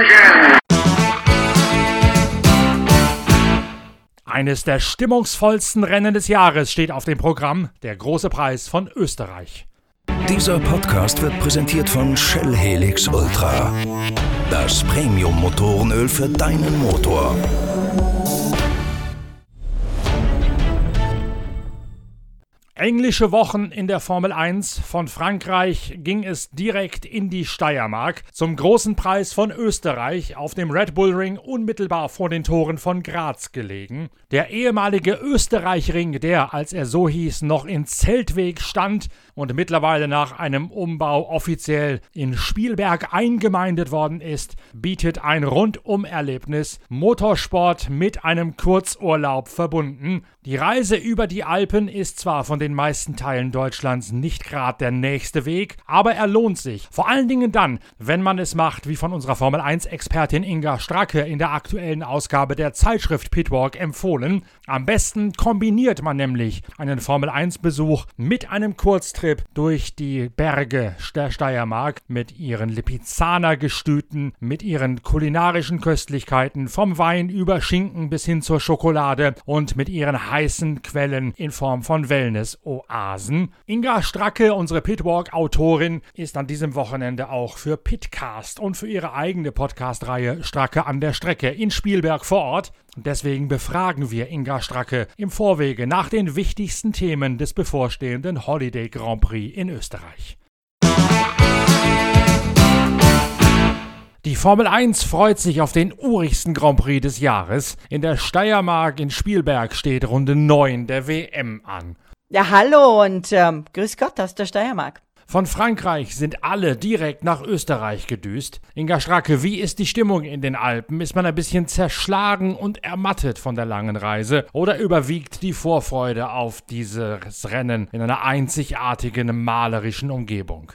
Attention! Eines der stimmungsvollsten Rennen des Jahres steht auf dem Programm, der große Preis von Österreich. Dieser Podcast wird präsentiert von Shell Helix Ultra. Das Premium-Motorenöl für deinen Motor. Englische Wochen in der Formel 1. Von Frankreich ging es direkt in die Steiermark zum großen Preis von Österreich auf dem Red Bull Ring unmittelbar vor den Toren von Graz gelegen. Der ehemalige Österreich-Ring, der, als er so hieß, noch in Zeltweg stand und mittlerweile nach einem Umbau offiziell in Spielberg eingemeindet worden ist, bietet ein Rundum-Erlebnis, Motorsport mit einem Kurzurlaub verbunden. Die Reise über die Alpen ist zwar von den meisten Teilen Deutschlands nicht gerade der nächste Weg, aber er lohnt sich. Vor allen Dingen dann, wenn man es macht, wie von unserer Formel 1-Expertin Inga Stracke in der aktuellen Ausgabe der Zeitschrift Pitwalk empfohlen. Am besten kombiniert man nämlich einen Formel 1-Besuch mit einem Kurztrip durch die Berge der Steiermark mit ihren Lipizzaner-Gestüten, mit ihren kulinarischen Köstlichkeiten, vom Wein über Schinken bis hin zur Schokolade und mit ihren heißen Quellen in Form von Wellness-Oasen. Inga Stracke, unsere Pitwalk-Autorin, ist an diesem Wochenende auch für Pitcast und für ihre eigene Podcast-Reihe Stracke an der Strecke in Spielberg vor Ort. Deswegen befragen wir Inga Stracke im Vorwege nach den wichtigsten Themen des bevorstehenden Holiday Grand Prix in Österreich. Die Formel 1 freut sich auf den urigsten Grand Prix des Jahres. In der Steiermark in Spielberg steht Runde 9 der WM an. Ja, hallo und ähm, grüß Gott aus der Steiermark. Von Frankreich sind alle direkt nach Österreich gedüst. Inga Stracke, wie ist die Stimmung in den Alpen? Ist man ein bisschen zerschlagen und ermattet von der langen Reise? Oder überwiegt die Vorfreude auf dieses Rennen in einer einzigartigen malerischen Umgebung?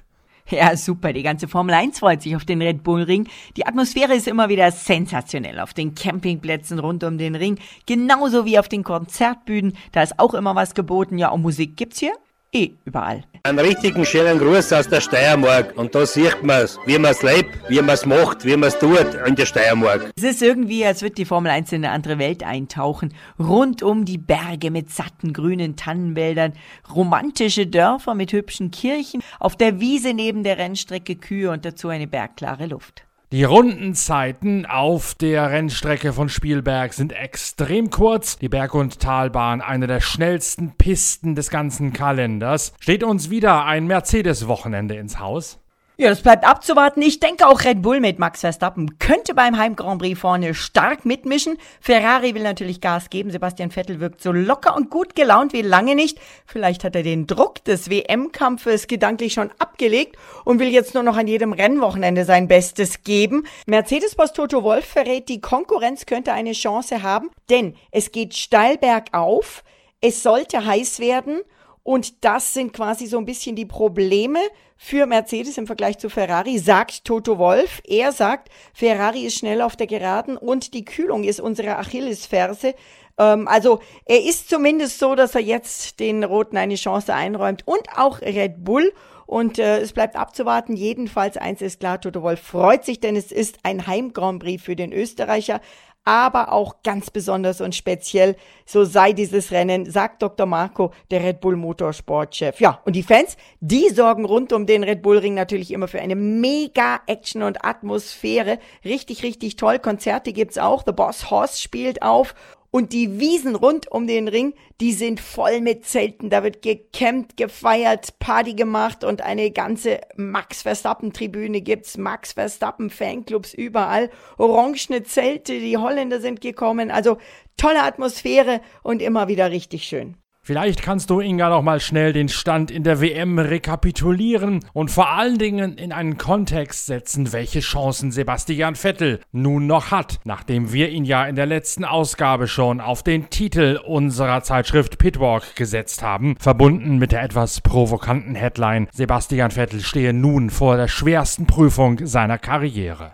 Ja, super. Die ganze Formel 1 freut sich auf den Red Bull Ring. Die Atmosphäre ist immer wieder sensationell auf den Campingplätzen rund um den Ring. Genauso wie auf den Konzertbühnen. Da ist auch immer was geboten. Ja, und Musik gibt's hier eh überall. Einen richtigen schönen Gruß aus der Steiermark. Und da sieht man's, wie man's lebt, wie man's macht, wie man's tut in der Steiermark. Es ist irgendwie, als würde die Formel 1 in eine andere Welt eintauchen. Rund um die Berge mit satten grünen Tannenwäldern, romantische Dörfer mit hübschen Kirchen, auf der Wiese neben der Rennstrecke Kühe und dazu eine bergklare Luft. Die Rundenzeiten auf der Rennstrecke von Spielberg sind extrem kurz. Die Berg- und Talbahn, eine der schnellsten Pisten des ganzen Kalenders. Steht uns wieder ein Mercedes-Wochenende ins Haus? Ja, das bleibt abzuwarten. Ich denke auch Red Bull mit Max Verstappen könnte beim Heim Grand Prix vorne stark mitmischen. Ferrari will natürlich Gas geben. Sebastian Vettel wirkt so locker und gut gelaunt wie lange nicht. Vielleicht hat er den Druck des WM-Kampfes gedanklich schon abgelegt und will jetzt nur noch an jedem Rennwochenende sein Bestes geben. Mercedes-Boss Toto Wolf verrät, die Konkurrenz könnte eine Chance haben, denn es geht steil bergauf. Es sollte heiß werden und das sind quasi so ein bisschen die Probleme für Mercedes im Vergleich zu Ferrari, sagt Toto Wolf. Er sagt, Ferrari ist schnell auf der Geraden und die Kühlung ist unsere Achillesferse. Ähm, also er ist zumindest so, dass er jetzt den Roten eine Chance einräumt und auch Red Bull. Und äh, es bleibt abzuwarten. Jedenfalls eins ist klar, Toto Wolf freut sich, denn es ist ein Heim Grand Prix für den Österreicher aber auch ganz besonders und speziell, so sei dieses Rennen, sagt Dr. Marco, der Red Bull Motorsportchef. Ja, und die Fans, die sorgen rund um den Red Bull Ring natürlich immer für eine mega Action und Atmosphäre. Richtig, richtig toll. Konzerte gibt's auch. The Boss Horse spielt auf und die Wiesen rund um den Ring, die sind voll mit Zelten. Da wird gecampt, gefeiert, Party gemacht und eine ganze Max Verstappen Tribüne gibt's. Max Verstappen Fanclubs überall. Orangene Zelte, die Holländer sind gekommen. Also tolle Atmosphäre und immer wieder richtig schön. Vielleicht kannst du Inga noch mal schnell den Stand in der WM rekapitulieren und vor allen Dingen in einen Kontext setzen, welche Chancen Sebastian Vettel nun noch hat, nachdem wir ihn ja in der letzten Ausgabe schon auf den Titel unserer Zeitschrift Pitwalk gesetzt haben, verbunden mit der etwas provokanten Headline Sebastian Vettel stehe nun vor der schwersten Prüfung seiner Karriere.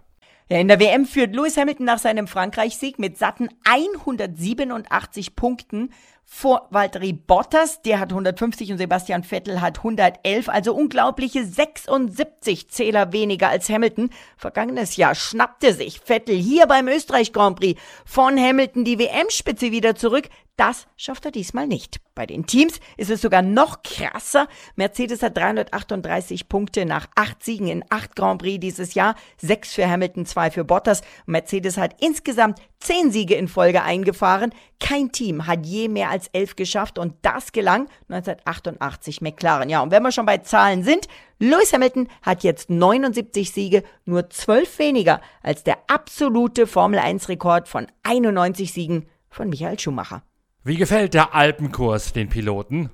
Ja, in der WM führt Lewis Hamilton nach seinem Frankreich-Sieg mit satten 187 Punkten vor Valtteri Bottas, der hat 150 und Sebastian Vettel hat 111, also unglaubliche 76 Zähler weniger als Hamilton. Vergangenes Jahr schnappte sich Vettel hier beim Österreich Grand Prix von Hamilton die WM-Spitze wieder zurück. Das schafft er diesmal nicht. Bei den Teams ist es sogar noch krasser. Mercedes hat 338 Punkte nach acht Siegen in acht Grand Prix dieses Jahr. Sechs für Hamilton, zwei für Bottas. Mercedes hat insgesamt zehn Siege in Folge eingefahren. Kein Team hat je mehr als elf geschafft und das gelang 1988 McLaren. Ja, und wenn wir schon bei Zahlen sind, Lewis Hamilton hat jetzt 79 Siege, nur zwölf weniger als der absolute Formel 1 Rekord von 91 Siegen von Michael Schumacher. Wie gefällt der Alpenkurs den Piloten?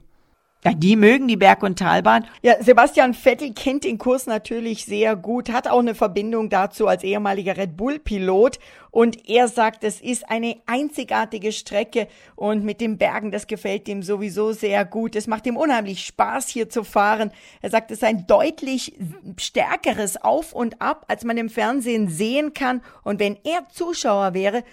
Ja, die mögen die Berg- und Talbahn. Ja, Sebastian Vettel kennt den Kurs natürlich sehr gut, hat auch eine Verbindung dazu als ehemaliger Red Bull-Pilot. Und er sagt, es ist eine einzigartige Strecke und mit den Bergen, das gefällt ihm sowieso sehr gut. Es macht ihm unheimlich Spaß, hier zu fahren. Er sagt, es ist ein deutlich stärkeres Auf und Ab, als man im Fernsehen sehen kann. Und wenn er Zuschauer wäre,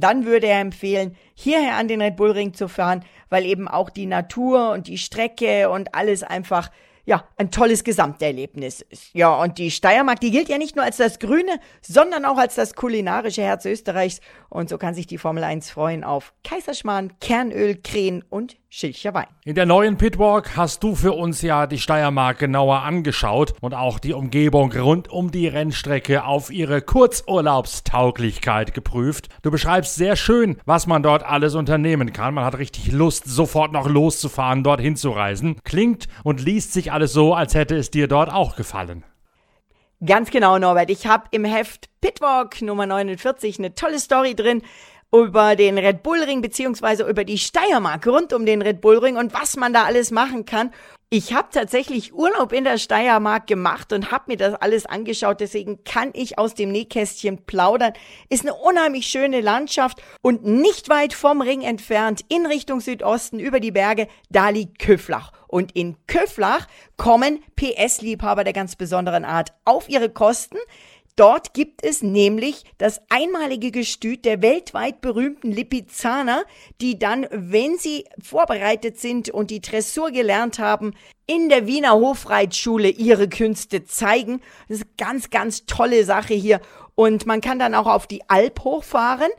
dann würde er empfehlen, hierher an den Red Bull Ring zu fahren, weil eben auch die Natur und die Strecke und alles einfach ja, ein tolles Gesamterlebnis ist. Ja, und die Steiermark, die gilt ja nicht nur als das grüne, sondern auch als das kulinarische Herz Österreichs. Und so kann sich die Formel 1 freuen auf Kaiserschmarrn, Kernöl, Krähen und Schilcher Wein. In der neuen Pitwalk hast du für uns ja die Steiermark genauer angeschaut und auch die Umgebung rund um die Rennstrecke auf ihre Kurzurlaubstauglichkeit geprüft. Du beschreibst sehr schön, was man dort alles unternehmen kann. Man hat richtig Lust, sofort noch loszufahren, dorthin zu reisen. Klingt und liest sich alles so, als hätte es dir dort auch gefallen. Ganz genau, Norbert. Ich habe im Heft Pitwalk Nummer 49 eine tolle Story drin über den Red Bull Ring beziehungsweise über die Steiermark rund um den Red Bull Ring und was man da alles machen kann. Ich habe tatsächlich Urlaub in der Steiermark gemacht und habe mir das alles angeschaut, deswegen kann ich aus dem Nähkästchen plaudern. Ist eine unheimlich schöne Landschaft und nicht weit vom Ring entfernt in Richtung Südosten über die Berge, da liegt Köflach. Und in Köflach kommen PS-Liebhaber der ganz besonderen Art auf ihre Kosten. Dort gibt es nämlich das einmalige Gestüt der weltweit berühmten Lipizzaner, die dann, wenn sie vorbereitet sind und die Dressur gelernt haben, in der Wiener Hofreitschule ihre Künste zeigen. Das ist eine ganz, ganz tolle Sache hier. Und man kann dann auch auf die Alp hochfahren,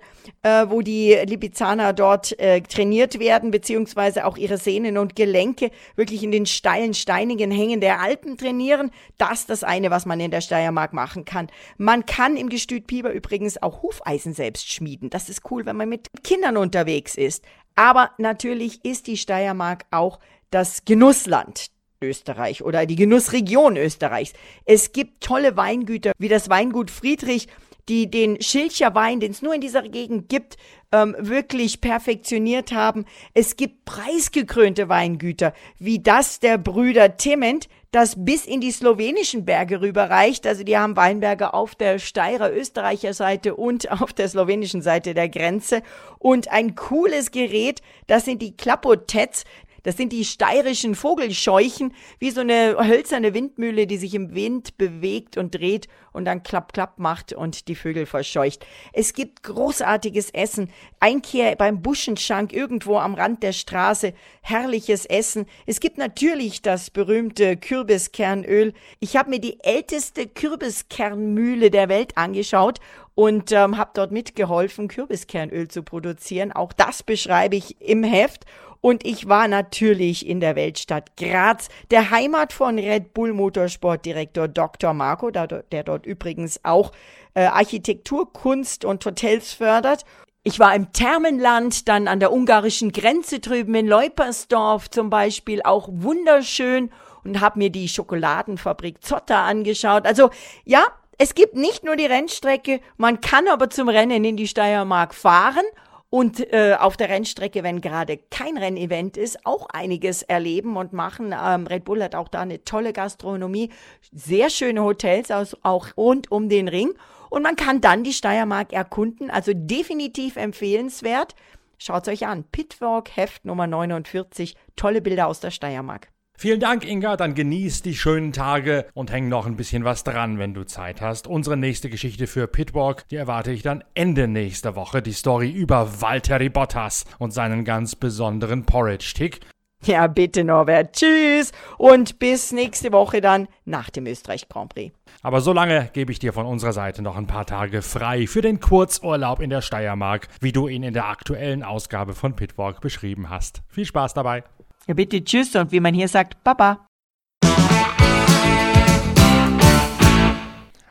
äh, wo die Lipizzaner dort äh, trainiert werden, beziehungsweise auch ihre Sehnen und Gelenke wirklich in den steilen, steinigen Hängen der Alpen trainieren. Das ist das eine, was man in der Steiermark machen kann. Man kann im Gestüt Pieper übrigens auch Hufeisen selbst schmieden. Das ist cool, wenn man mit Kindern unterwegs ist. Aber natürlich ist die Steiermark auch das Genussland Österreich oder die Genussregion Österreichs. Es gibt tolle Weingüter wie das Weingut Friedrich, die den Schilcher Wein, den es nur in dieser Gegend gibt, ähm, wirklich perfektioniert haben. Es gibt preisgekrönte Weingüter wie das der Brüder Tement, das bis in die slowenischen Berge rüberreicht. Also die haben Weinberge auf der Steirer Österreicher Seite und auf der slowenischen Seite der Grenze. Und ein cooles Gerät, das sind die Klapotets. Das sind die steirischen Vogelscheuchen, wie so eine hölzerne Windmühle, die sich im Wind bewegt und dreht und dann klapp, klapp macht und die Vögel verscheucht. Es gibt großartiges Essen. Einkehr beim Buschenschank irgendwo am Rand der Straße. Herrliches Essen. Es gibt natürlich das berühmte Kürbiskernöl. Ich habe mir die älteste Kürbiskernmühle der Welt angeschaut und ähm, habe dort mitgeholfen, Kürbiskernöl zu produzieren. Auch das beschreibe ich im Heft. Und ich war natürlich in der Weltstadt Graz, der Heimat von Red Bull Motorsportdirektor Dr. Marco, der, dort übrigens auch äh, Architektur, Kunst und Hotels fördert. Ich war im Thermenland, dann an der ungarischen Grenze drüben in Leupersdorf zum Beispiel, auch wunderschön und habe mir die Schokoladenfabrik Zotter angeschaut. Also ja, es gibt nicht nur die Rennstrecke, man kann aber zum Rennen in die Steiermark fahren und äh, auf der Rennstrecke, wenn gerade kein Rennevent ist, auch einiges erleben und machen. Ähm, Red Bull hat auch da eine tolle Gastronomie, sehr schöne Hotels aus, auch rund um den Ring. Und man kann dann die Steiermark erkunden, also definitiv empfehlenswert. Schaut euch an, Pitwalk Heft Nummer 49, tolle Bilder aus der Steiermark. Vielen Dank, Inga. Dann genieß die schönen Tage und häng noch ein bisschen was dran, wenn du Zeit hast. Unsere nächste Geschichte für Pitwalk, die erwarte ich dann Ende nächster Woche. Die Story über Valtteri Bottas und seinen ganz besonderen Porridge-Tick. Ja, bitte, Norbert. Tschüss und bis nächste Woche dann nach dem Österreich Grand Prix. Aber solange gebe ich dir von unserer Seite noch ein paar Tage frei für den Kurzurlaub in der Steiermark, wie du ihn in der aktuellen Ausgabe von Pitwalk beschrieben hast. Viel Spaß dabei. Ja, bitte tschüss und wie man hier sagt, Baba.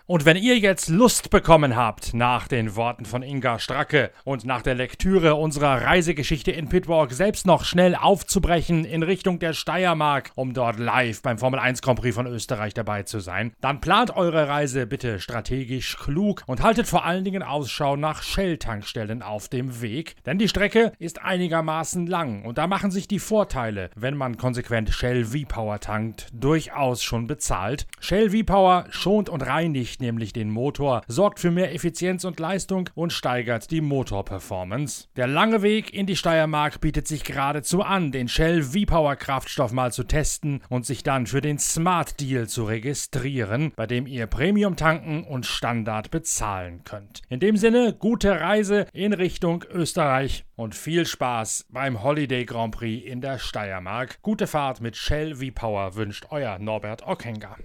Und wenn ihr jetzt Lust bekommen habt, nach den Worten von Inga Stracke und nach der Lektüre unserer Reisegeschichte in Pitwalk selbst noch schnell aufzubrechen in Richtung der Steiermark, um dort live beim Formel 1 Grand Prix von Österreich dabei zu sein, dann plant eure Reise bitte strategisch klug und haltet vor allen Dingen Ausschau nach Shell-Tankstellen auf dem Weg, denn die Strecke ist einigermaßen lang und da machen sich die Vorteile, wenn man konsequent Shell V-Power tankt, durchaus schon bezahlt. Shell V-Power schont und reinigt beschleunigt nämlich den Motor, sorgt für mehr Effizienz und Leistung und steigert die Motorperformance. Der lange Weg in die Steiermark bietet sich geradezu an, den Shell V-Power Kraftstoff mal zu testen und sich dann für den Smart Deal zu registrieren, bei dem ihr Premium tanken und Standard bezahlen könnt. In dem Sinne, gute Reise in Richtung Österreich und viel Spaß beim Holiday Grand Prix in der Steiermark. Gute Fahrt mit Shell V-Power wünscht euer Norbert Ockenger.